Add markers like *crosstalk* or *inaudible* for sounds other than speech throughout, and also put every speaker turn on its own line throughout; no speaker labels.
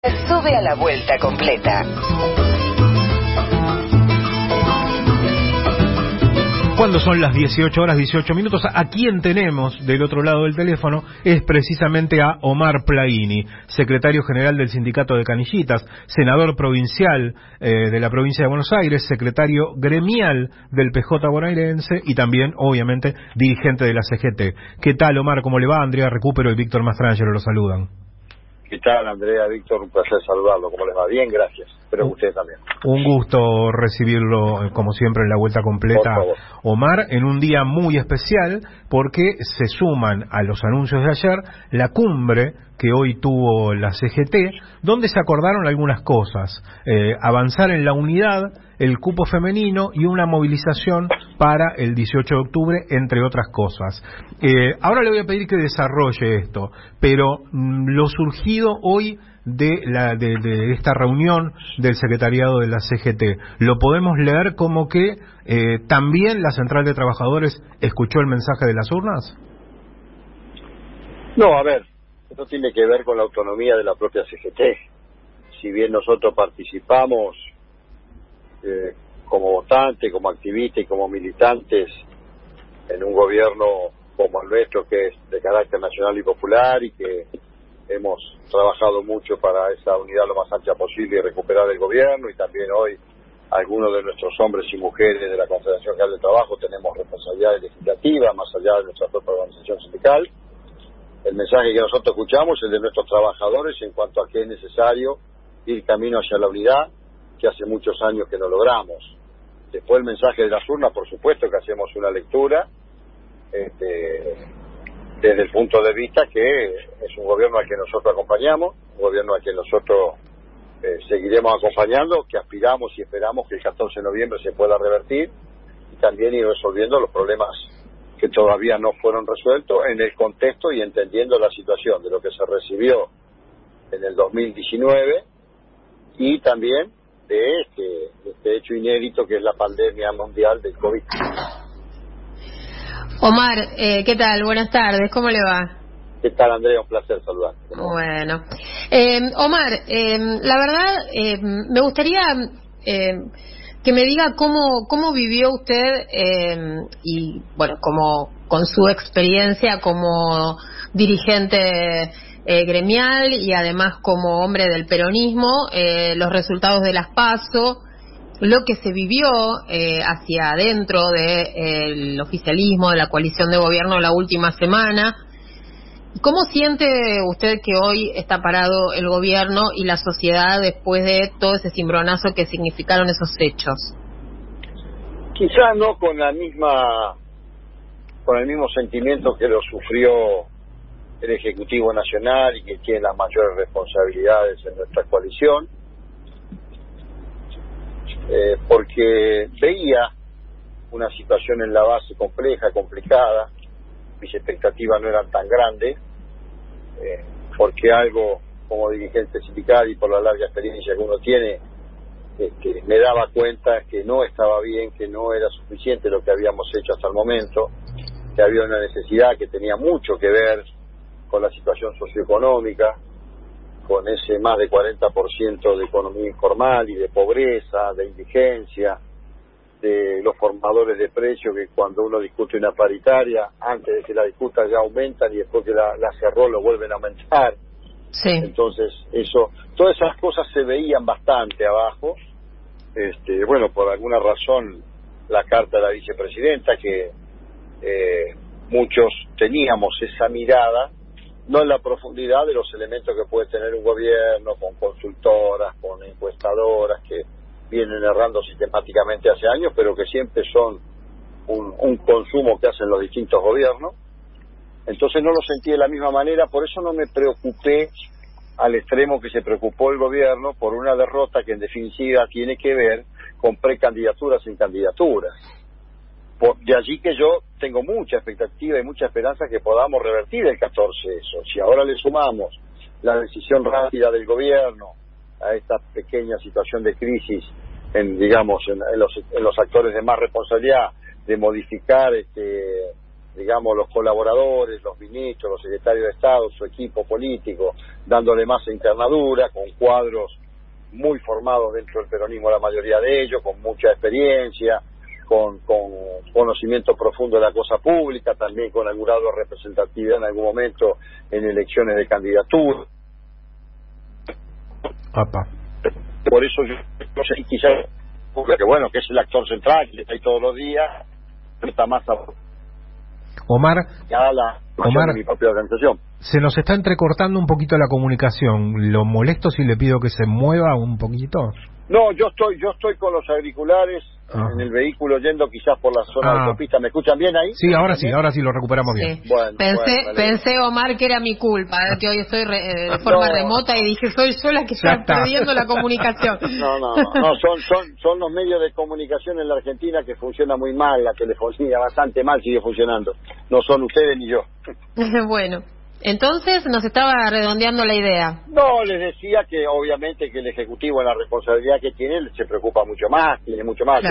Sube a la vuelta completa.
Cuando son las 18 horas 18 minutos, a quien tenemos del otro lado del teléfono es precisamente a Omar Plaini, secretario general del Sindicato de Canillitas, senador provincial eh, de la provincia de Buenos Aires, secretario gremial del PJ bonaerense y también, obviamente, dirigente de la CGT. ¿Qué tal, Omar? ¿Cómo le va? Andrea Recupero y Víctor Mastrangelo lo saludan.
¿Qué tal, Andrea, Víctor? Un placer saludarlo. ¿Cómo les va? Bien, gracias. Espero que ustedes también.
Un gusto recibirlo, eh, como siempre, en la vuelta completa, Omar, en un día muy especial, porque se suman a los anuncios de ayer la cumbre que hoy tuvo la CGT, donde se acordaron algunas cosas. Eh, avanzar en la unidad, el cupo femenino y una movilización para el 18 de octubre, entre otras cosas. Eh, ahora le voy a pedir que desarrolle esto, pero mm, lo surgido hoy de, la, de, esta reunión del secretariado de la CGT, lo podemos leer como que eh, también la Central de Trabajadores escuchó el mensaje de las urnas?
No, a ver, esto tiene que ver con la autonomía de la propia CGT. Si bien nosotros participamos eh, como votantes, como activistas y como militantes en un gobierno como el nuestro que es de carácter nacional y popular y que hemos trabajado mucho para esa unidad lo más ancha posible y recuperar el gobierno y también hoy algunos de nuestros hombres y mujeres de la Confederación General de Trabajo tenemos responsabilidad legislativa más allá de nuestra propia organización sindical el mensaje que nosotros escuchamos es el de nuestros trabajadores en cuanto a que es necesario ir camino hacia la unidad, que hace muchos años que no logramos. Después el mensaje de las urnas, por supuesto que hacemos una lectura este, desde el punto de vista que es un gobierno al que nosotros acompañamos, un gobierno al que nosotros eh, seguiremos acompañando, que aspiramos y esperamos que el 14 de noviembre se pueda revertir y también ir resolviendo los problemas que todavía no fueron resueltos en el contexto y entendiendo la situación de lo que se recibió en el 2019 y también de este, este hecho inédito que es la pandemia mundial del COVID.
Omar, eh, ¿qué tal? Buenas tardes, ¿cómo le va?
¿Qué tal, Andrea? Un placer saludar.
Bueno. Eh, Omar, eh, la verdad, me gustaría que me diga cómo, cómo vivió usted eh, y, bueno, como con su experiencia como dirigente eh, gremial y además como hombre del peronismo, eh, los resultados de las PASO, lo que se vivió hacia adentro del oficialismo, de la coalición de gobierno la última semana, ¿Cómo siente usted que hoy está parado el gobierno y la sociedad después de todo ese cimbronazo que significaron esos hechos?
Quizá no con la misma con el mismo sentimiento que lo sufrió el Ejecutivo Nacional y que tiene las mayores responsabilidades en nuestra coalición, eh, porque veía una situación en la base compleja, complicada, mis expectativas no eran tan grandes, eh, porque algo como dirigente sindical y por la larga experiencia que uno tiene, este, me daba cuenta que no estaba bien, que no era suficiente lo que habíamos hecho hasta el momento, que había una necesidad que tenía mucho que ver con la situación socioeconómica, con ese más de 40% de economía informal y de pobreza, de indigencia, de los formadores de precios que cuando uno discute una paritaria, antes de que la discuta ya aumentan y después que la, cerró lo vuelven a aumentar.
Sí.
Entonces, eso, todas esas cosas se veían bastante abajo. Este, bueno, por alguna razón, la carta de la vicepresidenta, que eh, muchos teníamos esa mirada, no en la profundidad de los elementos que puede tener un gobierno, con consultoras, con encuestadoras, que vienen errando sistemáticamente hace años, pero que siempre son un, consumo que hacen los distintos gobiernos. Entonces no lo sentí de la misma manera, por eso no me preocupé al extremo que se preocupó el gobierno por una derrota que en definitiva tiene que ver con precandidaturas sin candidaturas. De allí que yo tengo mucha expectativa y mucha esperanza que podamos revertir el 14 eso. Si ahora le sumamos la decisión rápida del gobierno, a esta pequeña situación de crisis en digamos en, los, en los actores de más responsabilidad de modificar este digamos, los colaboradores, los ministros, los secretarios de Estado, su equipo político, dándole más internadura, con cuadros muy formados dentro del peronismo, la mayoría de ellos, con mucha experiencia, con, con conocimiento profundo de la cosa pública, también con algún grado de representatividad en algún momento en elecciones de candidatura. Por eso yo no sé, quizás, que bueno, que es el actor central, que está ahí todos los días, está más a
Omar,
la Omar mi propia organización.
se nos está entrecortando un poquito la comunicación. ¿Lo molesto si le pido que se mueva un poquito?
No, yo estoy, yo estoy con los auriculares ah. en el vehículo yendo quizás por la zona de ah. autopista. ¿Me escuchan bien ahí?
Sí, ahora sí, ahora sí lo recuperamos bien.
pensé, pensé, Omar, que era mi culpa, eh, que hoy estoy eh, de *laughs* forma remota y dije, soy yo la que está, perdiendo la comunicación. *laughs*
No, no, no, son, son, son los medios de comunicación en la Argentina que funciona muy mal, la telefonía bastante mal sigue funcionando. No son ustedes ni yo. *laughs*
bueno. Entonces nos estaba redondeando la idea.
No, les decía que obviamente que el Ejecutivo en la responsabilidad que tiene se preocupa mucho más, tiene mucho más.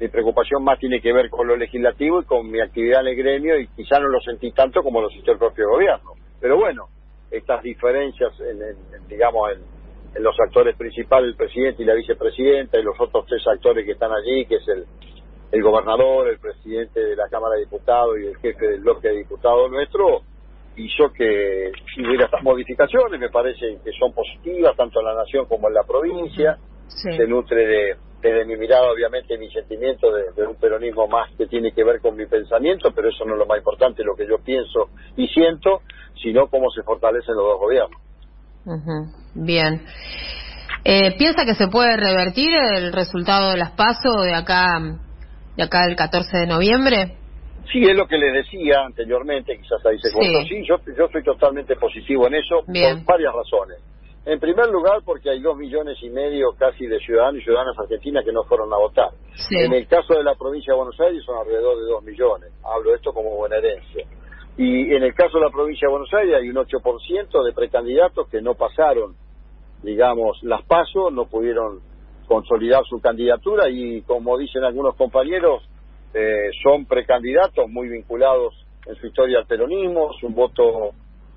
mi preocupación más tiene que ver con lo legislativo y con mi actividad en el gremio y quizá no lo sentí tanto como lo sintió el propio gobierno. Pero bueno, estas diferencias en, digamos en, los actores principales, el presidente y la vicepresidenta y los otros tres actores que están allí, que es el, el gobernador, el presidente de la Cámara de Diputados y el jefe del bloque de diputados nuestro, hizo que hubiera estas modificaciones, me parece que son positivas tanto en la nación como en la provincia, se nutre de, desde mi mirada obviamente mi sentimiento de, un peronismo más que tiene que ver con mi pensamiento, pero eso no es lo más importante, lo que yo pienso y siento, sino cómo se fortalecen los dos gobiernos.
Bien. Eh, ¿Piensa que se puede revertir el resultado de las PASO de acá, de acá del 14 de noviembre?
Sí, es lo que le decía anteriormente, quizás ahí se cortó. Sí, yo, yo estoy totalmente positivo en eso por varias razones. En primer lugar, porque hay dos millones y medio casi de ciudadanos y ciudadanas argentinas que no fueron a votar. En el caso de la provincia de Buenos Aires son alrededor de dos millones. Hablo esto como buena herencia. Y en el caso de la provincia de Buenos Aires hay un 8% de precandidatos que no pasaron, digamos, las pasos, no pudieron consolidar su candidatura y, como dicen algunos compañeros, eh, son precandidatos muy vinculados en su historia al peronismo, es un voto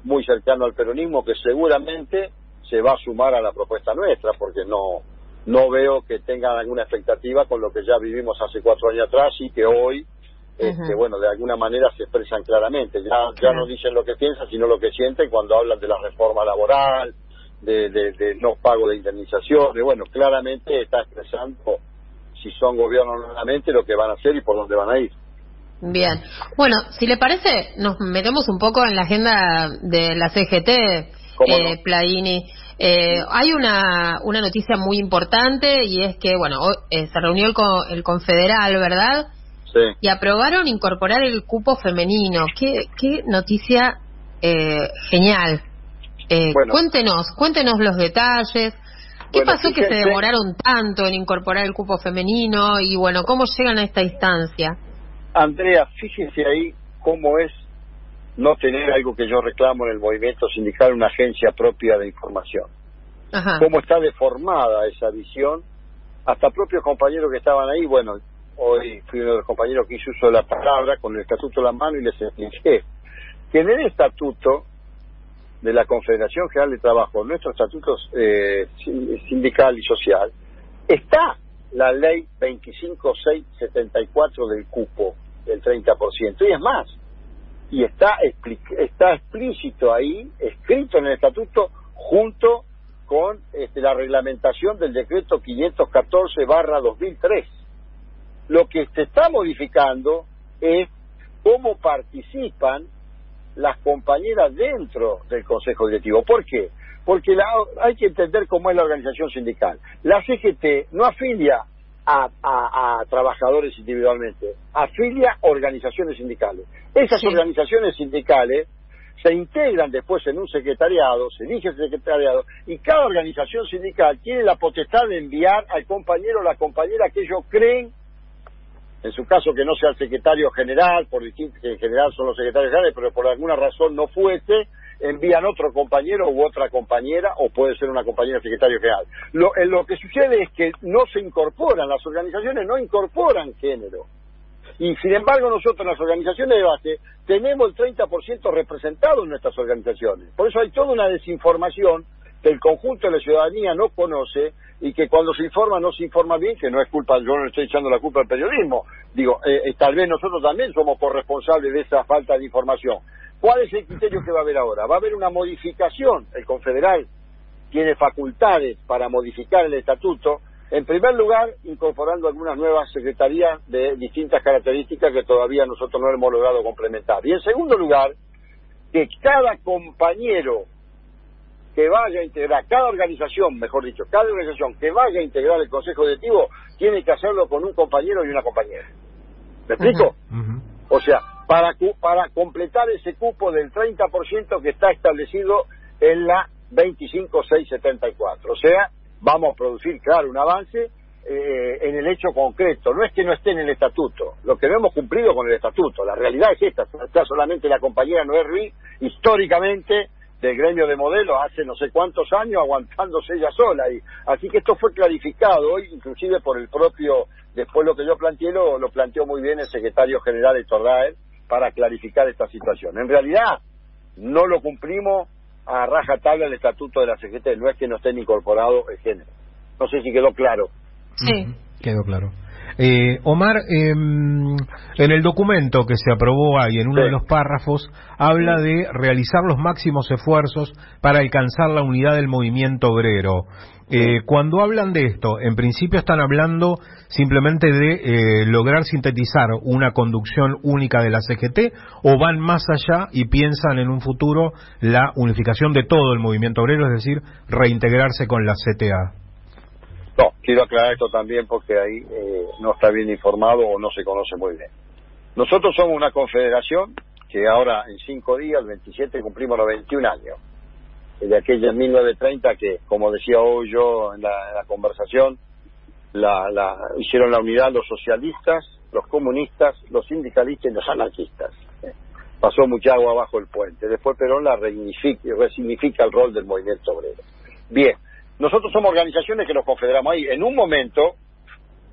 muy cercano al peronismo que seguramente se va a sumar a la propuesta nuestra, porque no, no veo que tengan alguna expectativa con lo que ya vivimos hace cuatro años atrás y que hoy, este, bueno, de alguna manera se expresan claramente. Ya, ya no dicen lo que piensan, sino lo que sienten cuando hablan de la reforma laboral, de, de, de no pago de indemnizaciones. Bueno, claramente está expresando si son gobierno nuevamente, lo que van a hacer y por dónde van a ir.
Bien. Bueno, si le parece, nos metemos un poco en la agenda de la CGT, eh, Pladini. Eh, hay una, una noticia muy importante y es que, bueno, eh, se reunió el, el Confederal, ¿verdad?
Sí.
Y aprobaron incorporar el cupo femenino. Qué, qué noticia eh, genial. Eh, Cuéntenos, cuéntenos los detalles. ¿Qué pasó que se demoraron tanto en incorporar el cupo femenino y bueno, cómo llegan a esta instancia?
Andrea, fíjese ahí cómo es no tener algo que yo reclamo en el movimiento sindical, una agencia propia de información. Cómo está deformada esa visión. Hasta propios compañeros que estaban ahí, bueno, hoy fui uno de los compañeros que hizo uso de la palabra con el estatuto en la mano y les expliqué que en el estatuto de la Confederación General de Trabajo, nuestros estatutos eh, sindical y social, está la ley 25674 del cupo del 30%. Y es más, y está, está explícito ahí, escrito en el estatuto, junto con este, la reglamentación del decreto 514 barra 2003. Lo que se está modificando es cómo participan las compañeras dentro del Consejo Directivo. ¿Por qué? Porque la, hay que entender cómo es la organización sindical. La CGT no afilia a, trabajadores individualmente, afilia organizaciones sindicales. Esas organizaciones sindicales se integran después en un secretariado, se elige el secretariado, y cada organización sindical tiene la potestad de enviar al compañero o la compañera que ellos creen en su caso que no sea el secretario general, por distinto, que en general son los secretarios generales, pero por alguna razón no fuese, envían otro compañero u otra compañera, o puede ser una compañera secretario general. Lo, lo que sucede es que no se incorporan, las organizaciones no incorporan género. Y sin embargo nosotros en las organizaciones de base tenemos el 30% representado en nuestras organizaciones. Por eso hay toda una desinformación que el conjunto de la ciudadanía no conoce y que cuando se informa no se informa bien, que no es culpa, yo no estoy echando la culpa al periodismo. Digo, eh, eh, tal vez nosotros también somos corresponsables de esa falta de información. ¿Cuál es el criterio que va a haber ahora? Va a haber una modificación. El confederal tiene facultades para modificar el estatuto. En primer lugar, incorporando algunas nuevas secretarías de distintas características que todavía nosotros no hemos logrado complementar. Y en segundo lugar, que cada compañero que vaya a integrar, cada organización, mejor dicho, cada organización que vaya a integrar el Consejo Directivo tiene que hacerlo con un compañero y una compañera. ¿Me explico? O sea, para, para completar ese cupo del 30% que está establecido en la 25674. O sea, vamos a producir, claro, un avance eh, en el hecho concreto. No es que no esté en el estatuto, lo que no hemos cumplido con el estatuto. La realidad es esta, está solamente la compañera Noé Ruiz, históricamente del gremio de modelos hace no sé cuántos años aguantándose ella sola. Y, así que esto fue clarificado hoy, inclusive por el propio, después lo que yo planteé, lo, lo planteó muy bien el secretario general Héctor Daer para clarificar esta situación. En realidad, no lo cumplimos a raja tabla el estatuto de la CGT, no es que no estén incorporados el género. No sé si quedó claro.
Sí. quedó claro. Eh, Omar, em, en el documento que se aprobó ahí, en uno de los párrafos, habla de realizar los máximos esfuerzos para alcanzar la unidad del movimiento obrero. Eh, cuando hablan de esto, en principio están hablando simplemente de eh, lograr sintetizar una conducción única de la CGT o van más allá y piensan en un futuro la unificación de todo el movimiento obrero, es decir, reintegrarse con la CTA.
No, quiero aclarar esto también porque ahí eh, no está bien informado o no se conoce muy bien. Nosotros somos una confederación que ahora en cinco días, el 27, cumplimos los 21 años. De aquella en 1930 que, como decía hoy yo en la, conversación, la, la, hicieron la unidad los socialistas, los comunistas, los sindicalistas y los anarquistas. Pasó mucha agua bajo el puente. Después Perón la resignifica el rol del movimiento obrero. Bien, nosotros somos organizaciones que nos confederamos ahí. En un momento,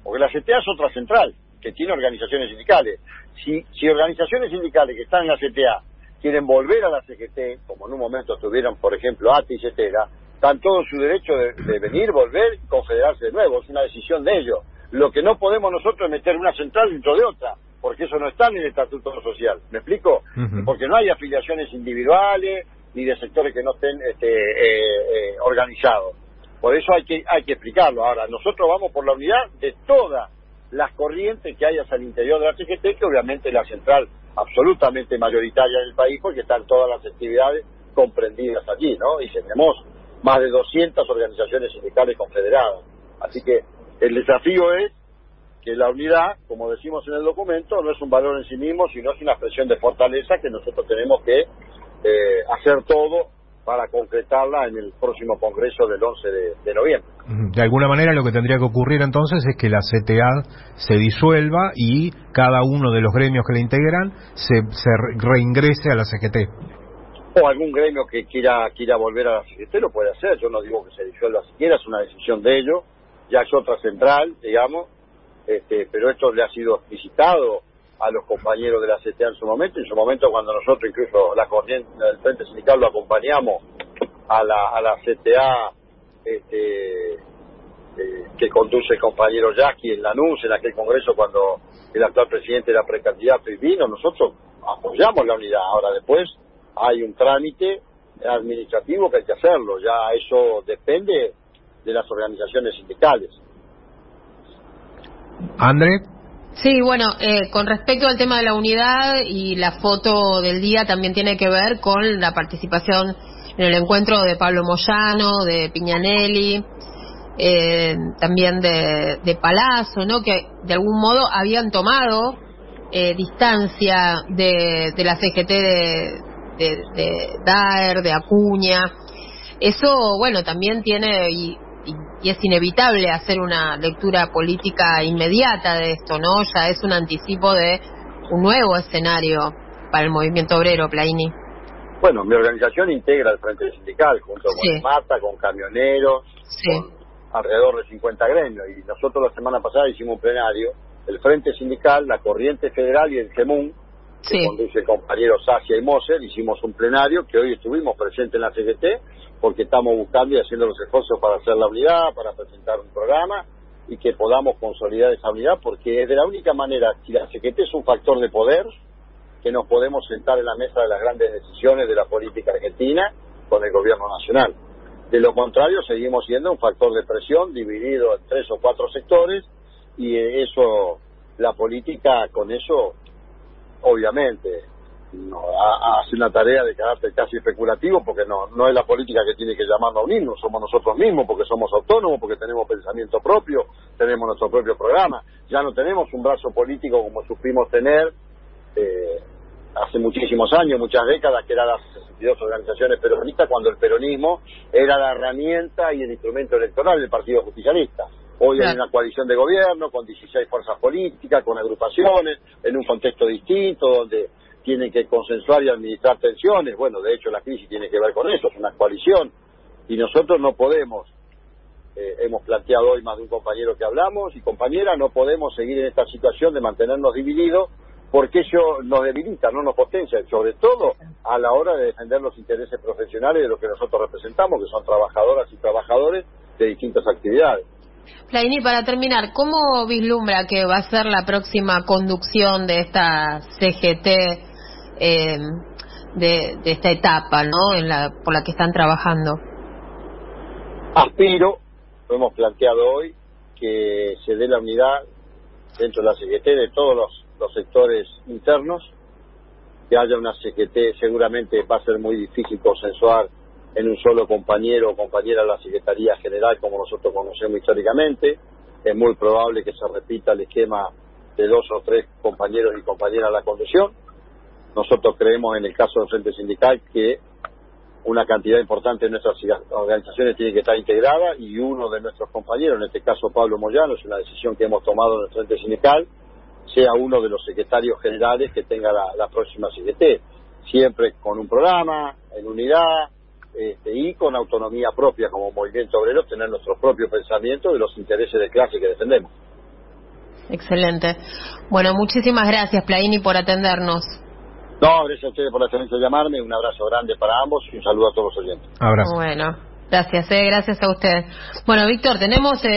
porque la CTA es otra central, que tiene organizaciones sindicales. Si, si organizaciones sindicales que están en la CTA quieren volver a la CGT, como en un momento tuvieron, por ejemplo, ATI y CETERA, están todo su derecho de, venir, volver y confederarse de nuevo. Es una decisión de ellos. Lo que no podemos nosotros es meter una central dentro de otra, porque eso no está en el estatuto social. ¿Me explico? Porque no hay afiliaciones individuales ni de sectores que no estén este, eh, eh, organizados. Por eso hay que, hay que explicarlo. Ahora, nosotros vamos por la unidad de todas las corrientes que hay hacia el interior de la CGT, que obviamente es la central absolutamente mayoritaria del país, porque están todas las actividades comprendidas allí, ¿no? Y tenemos más de 200 organizaciones sindicales confederadas. Así que el desafío es que la unidad, como decimos en el documento, no es un valor en sí mismo, sino es una expresión de fortaleza que nosotros tenemos que eh, hacer todo para concretarla en el próximo Congreso del 11 de, noviembre.
De alguna manera lo que tendría que ocurrir entonces es que la CTA se disuelva y cada uno de los gremios que la integran se, se reingrese a la CGT.
O algún gremio que quiera quiera volver a la CGT lo puede hacer, yo no digo que se disuelva siquiera, es una decisión de ellos, ya es otra central, digamos, este, pero esto le ha sido explicitado a los compañeros de la CTA en su momento. En su momento, cuando nosotros, incluso la corriente del Frente Sindical, lo acompañamos a la, a la CTA este, eh, que conduce el compañero Jackie en Lanús, en aquel congreso, cuando el actual presidente era precandidato y vino, nosotros apoyamos la unidad. Ahora, después hay un trámite administrativo que hay que hacerlo. Ya eso depende de las organizaciones sindicales.
André.
Sí, bueno, eh, con respecto al tema de la unidad y la foto del día también tiene que ver con la participación en el encuentro de Pablo Moyano, de Piñanelli, eh, también de, de, Palazzo, ¿no? Que de algún modo habían tomado eh, distancia de, de, la CGT de, de, de Daer, de Acuña. Eso, bueno, también tiene y y, es inevitable hacer una lectura política inmediata de esto, ¿no? Ya es un anticipo de un nuevo escenario para el movimiento obrero, Plaini.
Bueno, mi organización integra el Frente Sindical junto con Mata, con camioneros, con alrededor de 50 gremios. Y nosotros la semana pasada hicimos un plenario el Frente Sindical, la Corriente Federal y el GEMUN, que conduce el compañero y Moser, hicimos un plenario que hoy estuvimos presentes en la CGT porque estamos buscando y haciendo los esfuerzos para hacer la unidad, para presentar un programa y que podamos consolidar esa unidad porque es de la única manera, si la CGT es un factor de poder, que nos podemos sentar en la mesa de las grandes decisiones de la política argentina con el gobierno nacional. De lo contrario, seguimos siendo un factor de presión dividido en tres o cuatro sectores y eso, la política con eso, obviamente, no, ha- hace una tarea de carácter casi especulativo porque no, no es la política que tiene que llamarnos a unirnos, somos nosotros mismos porque somos autónomos, porque tenemos pensamiento propio, tenemos nuestro propio programa. Ya no tenemos un brazo político como supimos tener eh, hace muchísimos años, muchas décadas, que eran las 62 organizaciones peronistas, cuando el peronismo era la herramienta y el instrumento electoral del Partido Justicialista. Hoy hay
Claro.
una coalición de gobierno con 16 fuerzas políticas, con agrupaciones, en un contexto distinto, donde tienen que consensuar y administrar tensiones. Bueno, de hecho la crisis tiene que ver con eso, es una coalición. Y nosotros no podemos, eh, hemos planteado hoy más de un compañero que hablamos y compañera, no podemos seguir en esta situación de mantenernos divididos porque eso nos debilita, no nos potencia, sobre todo a la hora de defender los intereses profesionales de lo que nosotros representamos, que son trabajadoras y trabajadores de distintas actividades.
Flaini, para terminar, ¿cómo vislumbra que va a ser la próxima conducción de esta CGT, eh, de, de esta etapa, ¿no? En la, por la que están trabajando.
Aspiro, lo hemos planteado hoy, que se dé la unidad dentro de la CGT de todos los, los sectores internos, que haya una CGT, seguramente va a ser muy difícil consensuar en un solo compañero o compañera de la Secretaría General como nosotros conocemos históricamente. Es muy probable que se repita el esquema de dos o tres compañeros y compañeras de la conducción. Nosotros creemos en el caso del Frente Sindical que una cantidad importante de nuestras organizaciones tiene que estar integrada y uno de nuestros compañeros, en este caso Pablo Moyano, es una decisión que hemos tomado en el Frente Sindical, sea uno de los secretarios generales que tenga la, la próxima CGT, siempre con un programa, en unidad este, y con autonomía propia como movimiento obrero, tener nuestros propios pensamientos de los intereses de clase que defendemos.
Excelente. Bueno, muchísimas gracias, Plaini, por atendernos.
No, gracias a ustedes por la excelencia de llamarme, un abrazo grande para ambos y un saludo a todos los oyentes.
Abrazo.
Bueno, gracias, eh, gracias a usted. Bueno, Víctor, tenemos... Eh,